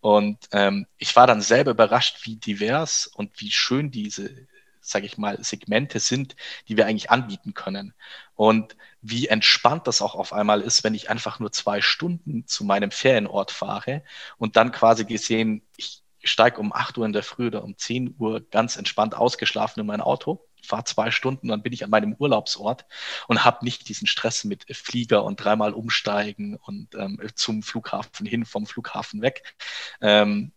Und ähm, ich war dann selber überrascht, wie divers und wie schön diese sage ich mal, Segmente sind, die wir eigentlich anbieten können. Und wie entspannt das auch auf einmal ist, wenn ich einfach nur zwei Stunden zu meinem Ferienort fahre und dann quasi gesehen, ich steige um 8 Uhr in der Früh oder um 10 Uhr ganz entspannt ausgeschlafen in mein Auto, fahre zwei Stunden, dann bin ich an meinem Urlaubsort und habe nicht diesen Stress mit Flieger und dreimal umsteigen und ähm, zum Flughafen hin, vom Flughafen weg, ähm,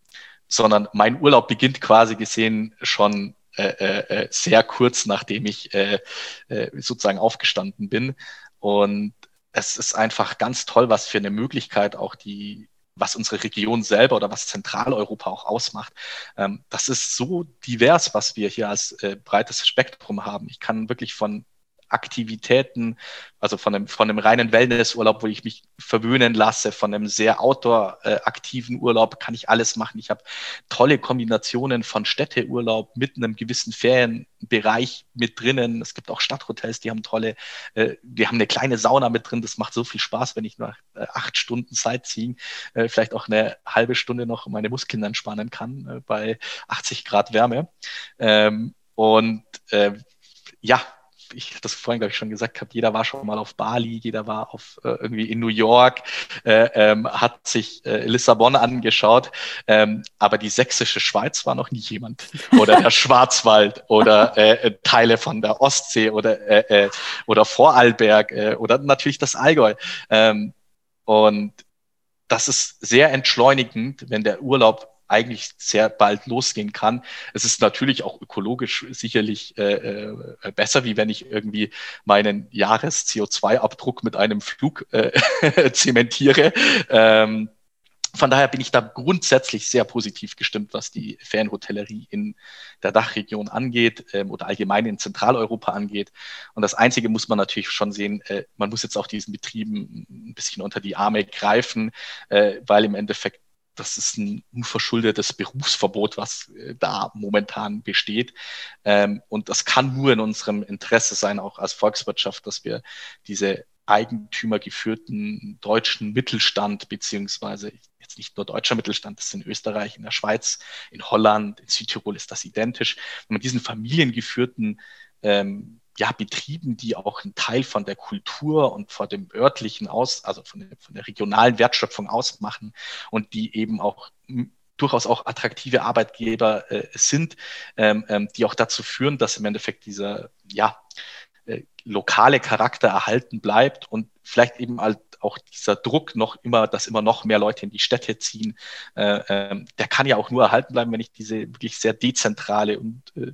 sondern mein Urlaub beginnt quasi gesehen schon äh, äh, äh, sehr kurz nachdem ich äh, sozusagen aufgestanden bin. Und es ist einfach ganz toll, was für eine Möglichkeit auch die, was unsere Region selber oder was Zentraleuropa auch ausmacht. Ähm, das ist so divers, was wir hier als breites Spektrum haben. Ich kann wirklich von Aktivitäten, also von einem, von einem reinen Wellnessurlaub, wo ich mich verwöhnen lasse, von einem sehr outdoor-aktiven Urlaub, kann ich alles machen. Ich habe tolle Kombinationen von Städteurlaub mit einem gewissen Ferienbereich mit drinnen. Es gibt auch Stadthotels, die haben tolle, äh, die haben eine kleine Sauna mit drin. Das macht so viel Spaß, wenn ich nach äh, acht Stunden Sightseeing äh, vielleicht auch eine halbe Stunde noch meine Muskeln entspannen kann äh, bei 80 Grad Wärme. Ähm, und ja, ich das vorhin, glaube ich, schon gesagt habe, jeder war schon mal auf Bali, jeder war auf äh, irgendwie in New York, äh, ähm, hat sich äh, Lissabon angeschaut, ähm, aber die sächsische Schweiz war noch nie jemand. Oder der Schwarzwald oder äh, äh, Teile von der Ostsee oder, äh, oder Vorarlberg oder natürlich das Allgäu. Ähm, Und das ist sehr entschleunigend, wenn der Urlaub eigentlich sehr bald losgehen kann. Es ist natürlich auch ökologisch sicherlich äh, äh, besser, wie wenn ich irgendwie meinen Jahres-CO2-Abdruck mit einem Flug äh, zementiere. Ähm, von daher bin ich da grundsätzlich sehr positiv gestimmt, was die Ferienhotellerie in der Dachregion angeht ähm, oder allgemein in Zentraleuropa angeht. Und das Einzige muss man natürlich schon sehen, äh, man muss jetzt auch diesen Betrieben ein bisschen unter die Arme greifen, äh, weil im Endeffekt das ist ein unverschuldetes Berufsverbot, was äh, da momentan besteht. Ähm, und das kann nur in unserem Interesse sein, auch als Volkswirtschaft, dass wir diese eigentümergeführten deutschen Mittelstand, beziehungsweise jetzt nicht nur deutscher Mittelstand, das ist in Österreich, in der Schweiz, in Holland, in Südtirol ist das identisch. Wenn man diesen familiengeführten ähm, ja, Betrieben, die auch einen Teil von der Kultur und von dem örtlichen aus, also von der, von der regionalen Wertschöpfung ausmachen und die eben auch durchaus auch attraktive Arbeitgeber äh, sind, ähm, ähm, die auch dazu führen, dass im Endeffekt dieser ja, äh, lokale Charakter erhalten bleibt und vielleicht eben halt auch dieser Druck noch immer, dass immer noch mehr Leute in die Städte ziehen, äh, äh, der kann ja auch nur erhalten bleiben, wenn ich diese wirklich sehr dezentrale und äh,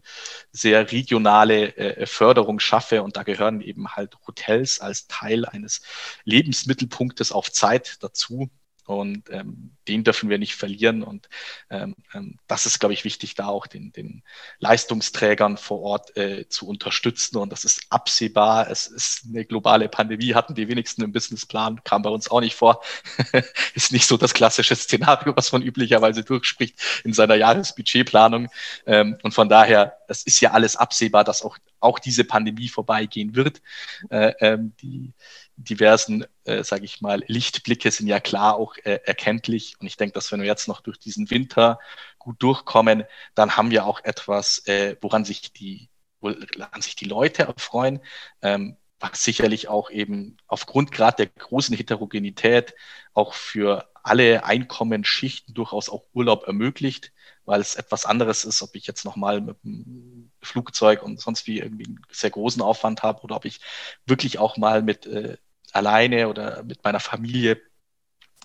sehr regionale äh, Förderung schaffe. Und da gehören eben halt Hotels als Teil eines Lebensmittelpunktes auf Zeit dazu. Und ähm, den dürfen wir nicht verlieren. Und ähm, ähm, das ist, glaube ich, wichtig, da auch den, den Leistungsträgern vor Ort äh, zu unterstützen. Und das ist absehbar. Es ist eine globale Pandemie, hatten die wenigsten im Businessplan, kam bei uns auch nicht vor. ist nicht so das klassische Szenario, was man üblicherweise durchspricht in seiner Jahresbudgetplanung. Ähm, und von daher, es ist ja alles absehbar, dass auch, auch diese Pandemie vorbeigehen wird. Äh, ähm, die diversen, äh, sage ich mal, Lichtblicke sind ja klar auch äh, erkenntlich. Und ich denke, dass wenn wir jetzt noch durch diesen Winter gut durchkommen, dann haben wir auch etwas, äh, woran sich die, woran sich die Leute erfreuen. Ähm, was sicherlich auch eben aufgrund gerade der großen Heterogenität auch für alle Einkommensschichten durchaus auch Urlaub ermöglicht, weil es etwas anderes ist, ob ich jetzt nochmal mit dem Flugzeug und sonst wie irgendwie einen sehr großen Aufwand habe oder ob ich wirklich auch mal mit äh, alleine oder mit meiner Familie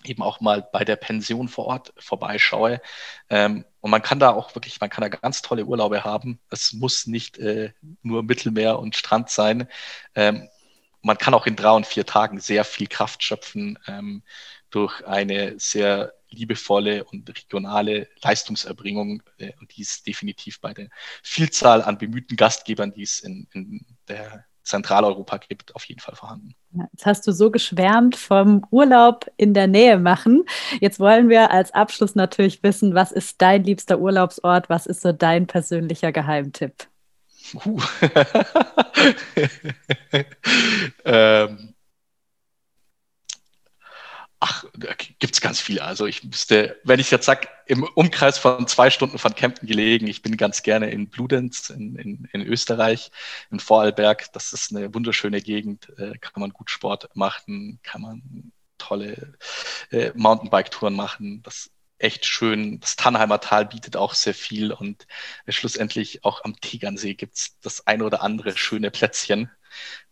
eben auch mal bei der Pension vor Ort vorbeischaue. Ähm, und man kann da auch wirklich, man kann da ganz tolle Urlaube haben. Es muss nicht äh, nur Mittelmeer und Strand sein. Ähm, man kann auch in drei und vier Tagen sehr viel Kraft schöpfen ähm, durch eine sehr liebevolle und regionale Leistungserbringung. Äh, und die ist definitiv bei der Vielzahl an bemühten Gastgebern, die es in, in der Zentraleuropa gibt, auf jeden Fall vorhanden. Jetzt hast du so geschwärmt vom Urlaub in der Nähe machen. Jetzt wollen wir als Abschluss natürlich wissen, was ist dein liebster Urlaubsort? Was ist so dein persönlicher Geheimtipp? Uh. ähm, Ach, da gibt es ganz viele. Also ich müsste, wenn ich jetzt sage, im Umkreis von zwei Stunden von Kempten gelegen, ich bin ganz gerne in Bludenz in, in, in Österreich, in Vorarlberg. Das ist eine wunderschöne Gegend, äh, kann man gut Sport machen, kann man tolle äh, Mountainbike-Touren machen. Das echt schön. Das Tannheimer Tal bietet auch sehr viel und äh, schlussendlich auch am Tegernsee gibt es das ein oder andere schöne Plätzchen.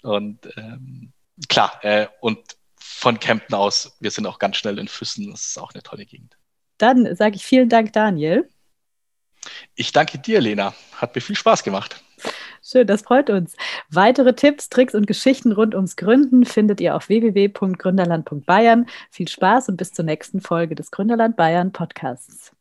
Und ähm, klar, äh, und von Kempten aus. Wir sind auch ganz schnell in Füssen. Das ist auch eine tolle Gegend. Dann sage ich vielen Dank, Daniel. Ich danke dir, Lena. Hat mir viel Spaß gemacht. Schön, das freut uns. Weitere Tipps, Tricks und Geschichten rund ums Gründen findet ihr auf www.gründerland.bayern. Viel Spaß und bis zur nächsten Folge des Gründerland Bayern Podcasts.